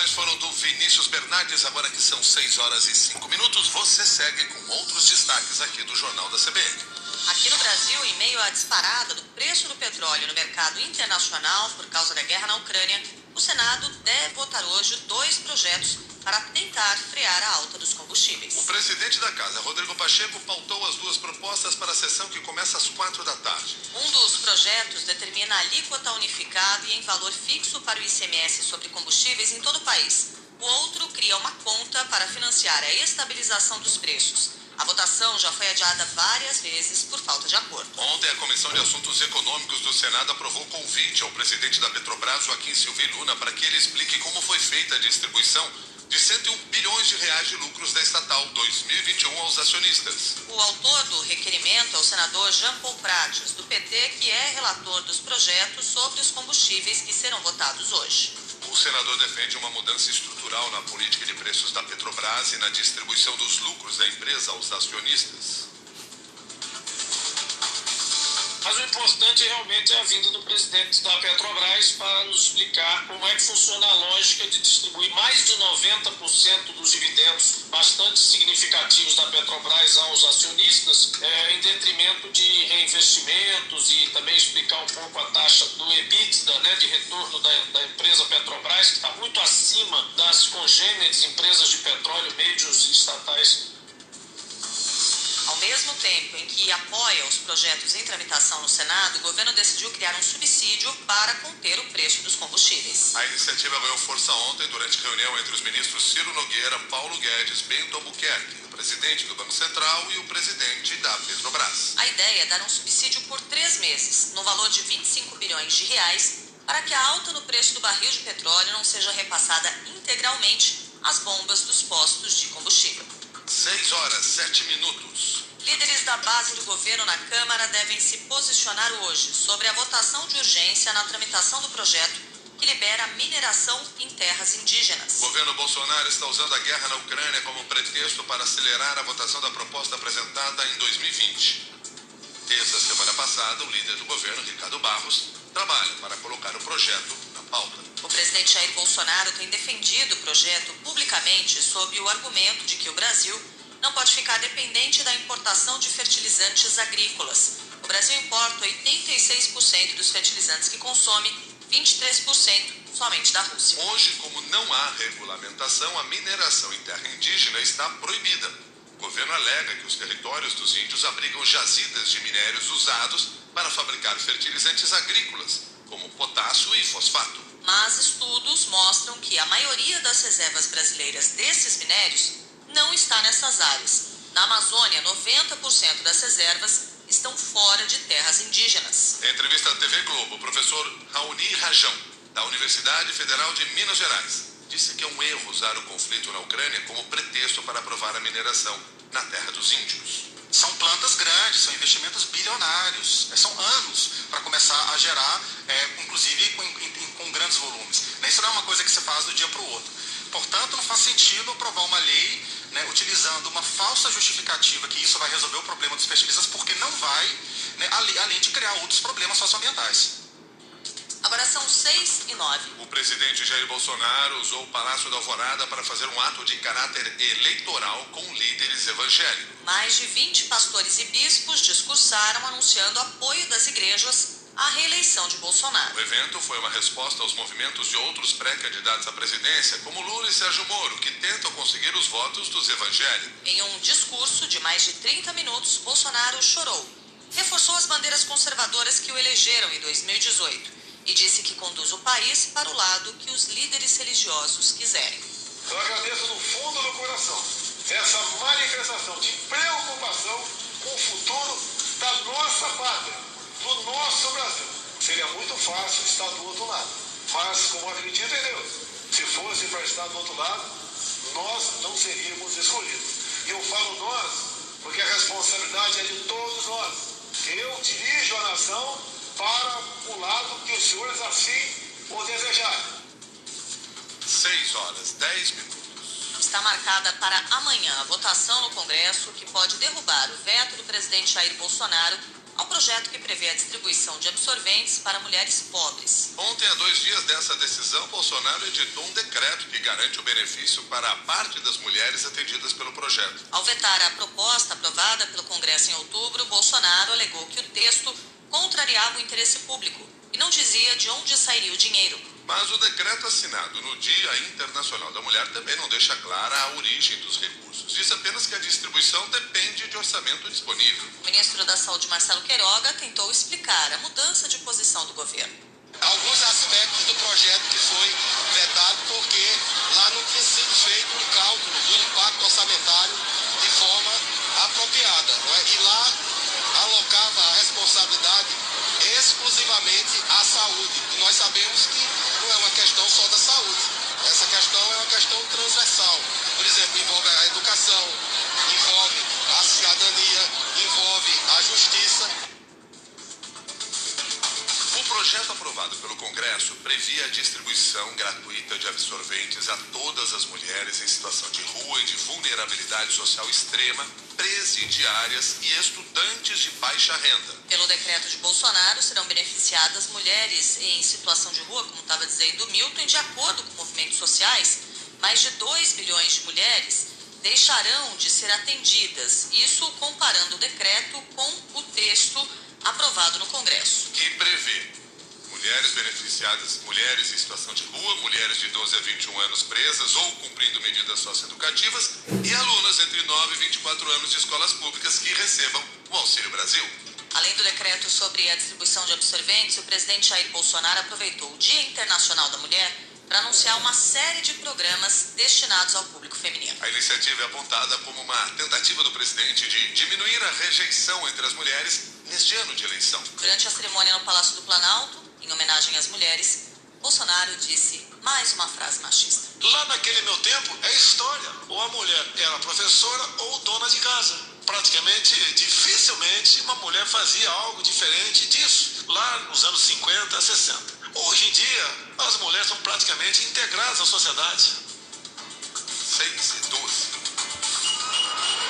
foram do Vinícius Bernardes, agora que são 6 horas e 5 minutos, você segue com outros destaques aqui do Jornal da CBN. Aqui no Brasil, em meio à disparada do preço do petróleo no mercado internacional por causa da guerra na Ucrânia, o Senado deve votar hoje dois projetos para tentar frear a alta dos combustíveis. O presidente da Casa, Rodrigo Pacheco, pautou as duas propostas para a sessão que começa às quatro da tarde. Um dos projetos determina a alíquota unificada e em valor fixo para o ICMS sobre combustíveis em todo o país. O outro cria uma conta para financiar a estabilização dos preços. A votação já foi adiada várias vezes por falta de acordo. Ontem, a Comissão de Assuntos Econômicos do Senado aprovou convite ao presidente da Petrobras, Joaquim Silvio Luna, para que ele explique como foi feita a distribuição de 101 bilhões de reais de lucros da estatal 2021 aos acionistas. O autor do requerimento é o senador Jean Paul Prates, do PT, que é relator dos projetos sobre os combustíveis que serão votados hoje. O senador defende uma mudança estrutural na política de preços da Petrobras e na distribuição dos lucros da empresa aos acionistas. Importante realmente é a vinda do presidente da Petrobras para nos explicar como é que funciona a lógica de distribuir mais de 90% dos dividendos bastante significativos da Petrobras aos acionistas, é, em detrimento de reinvestimentos e também explicar um pouco a taxa do EBITDA, né, de retorno da, da empresa Petrobras, que está muito acima das congêneres empresas de petróleo, médios e estatais mesmo tempo em que apoia os projetos em tramitação no Senado, o governo decidiu criar um subsídio para conter o preço dos combustíveis. A iniciativa ganhou força ontem durante reunião entre os ministros Ciro Nogueira, Paulo Guedes, Bento Albuquerque, o presidente do Banco Central e o presidente da Petrobras. A ideia é dar um subsídio por três meses, no valor de 25 bilhões de reais, para que a alta no preço do barril de petróleo não seja repassada integralmente às bombas dos postos de combustível. 6 horas, 7 minutos. Líderes da base do governo na Câmara devem se posicionar hoje sobre a votação de urgência na tramitação do projeto que libera a mineração em terras indígenas. O governo Bolsonaro está usando a guerra na Ucrânia como pretexto para acelerar a votação da proposta apresentada em 2020. Desde a semana passada, o líder do governo, Ricardo Barros, trabalha para colocar o projeto na pauta. O presidente Jair Bolsonaro tem defendido o projeto publicamente sob o argumento de que o Brasil não pode ficar dependente da importação de fertilizantes agrícolas. O Brasil importa 86% dos fertilizantes que consome, 23% somente da Rússia. Hoje, como não há regulamentação, a mineração em terra indígena está proibida. O governo alega que os territórios dos índios abrigam jazidas de minérios usados para fabricar fertilizantes agrícolas, como potássio e fosfato. Mas estudos mostram que a maioria das reservas brasileiras desses minérios não está nessas áreas. Na Amazônia, 90% das reservas estão fora de terras indígenas. Em entrevista à TV Globo, o professor Raoni Rajão, da Universidade Federal de Minas Gerais, disse que é um erro usar o conflito na Ucrânia como pretexto para aprovar a mineração na terra dos índios. São plantas grandes, são investimentos bilionários, é, são anos para começar a gerar, é, inclusive com, com, grandes volumes. Isso não é uma coisa que você faz do dia para o outro. Portanto, não faz sentido aprovar uma lei né, utilizando uma falsa justificativa que isso vai resolver o problema dos fertilizantes, porque não vai, né, além de criar outros problemas socioambientais. Agora são seis e nove. O presidente Jair Bolsonaro usou o Palácio da Alvorada para fazer um ato de caráter eleitoral com líderes evangélicos. Mais de 20 pastores e bispos discursaram anunciando apoio das igrejas à reeleição de Bolsonaro. O evento foi uma resposta aos movimentos de outros pré-candidatos à presidência, como Lula e Sérgio Moro, que tentam conseguir os votos dos evangélicos. Em um discurso de mais de 30 minutos, Bolsonaro chorou. Reforçou as bandeiras conservadoras que o elegeram em 2018 e disse que conduz o país para o lado que os líderes religiosos quiserem. Eu agradeço do fundo do coração essa manifestação de preocupação com o futuro da nossa pátria nosso Brasil. Seria muito fácil estar do outro lado. Mas, como acredito em Deus, se fosse para estar do outro lado, nós não seríamos escolhidos. E eu falo nós, porque a responsabilidade é de todos nós. Eu dirijo a nação para o lado que os senhores assim o desejarem. 6 horas, 10 minutos. Está marcada para amanhã a votação no Congresso que pode derrubar o veto do presidente Jair Bolsonaro ao projeto que prevê a distribuição de absorventes para mulheres pobres. Ontem, há dois dias dessa decisão, Bolsonaro editou um decreto que garante o benefício para a parte das mulheres atendidas pelo projeto. Ao vetar a proposta aprovada pelo Congresso em outubro, Bolsonaro alegou que o texto contrariava o interesse público e não dizia de onde sairia o dinheiro. Mas o decreto assinado no Dia Internacional da Mulher também não deixa clara a origem dos recursos. Diz apenas que a distribuição depende de orçamento disponível. O ministro da Saúde, Marcelo Queiroga, tentou explicar a mudança de posição do governo. Alguns aspectos do projeto que foi vetado questão transversal. Por exemplo, envolve a educação, envolve a cidadania, envolve a justiça. O projeto aprovado pelo Congresso previa a distribuição gratuita de absorventes a todas as mulheres em situação de rua e de vulnerabilidade social extrema, presidiárias e estudantes de baixa renda. Pelo decreto de Bolsonaro, serão beneficiadas mulheres em situação de rua, como estava dizendo o Milton, de acordo com movimentos sociais, mais de 2 bilhões de mulheres deixarão de ser atendidas. Isso comparando o decreto com o texto aprovado no Congresso. Que prevê mulheres beneficiadas, mulheres em situação de rua, mulheres de 12 a 21 anos presas ou cumprindo medidas socioeducativas e alunas entre 9 e 24 anos de escolas públicas que recebam o Auxílio Brasil. Além do decreto sobre a distribuição de absorventes, o presidente Jair Bolsonaro aproveitou o Dia Internacional da Mulher para anunciar uma série de programas destinados ao público feminino. A iniciativa é apontada como uma tentativa do presidente de diminuir a rejeição entre as mulheres neste ano de eleição. Durante a cerimônia no Palácio do Planalto, em homenagem às mulheres, Bolsonaro disse mais uma frase machista. Lá naquele meu tempo é história. Ou a mulher era professora ou dona de casa. Praticamente, dificilmente, uma mulher fazia algo diferente disso. Lá nos anos 50, 60. Hoje em dia, as mulheres são praticamente integradas à sociedade.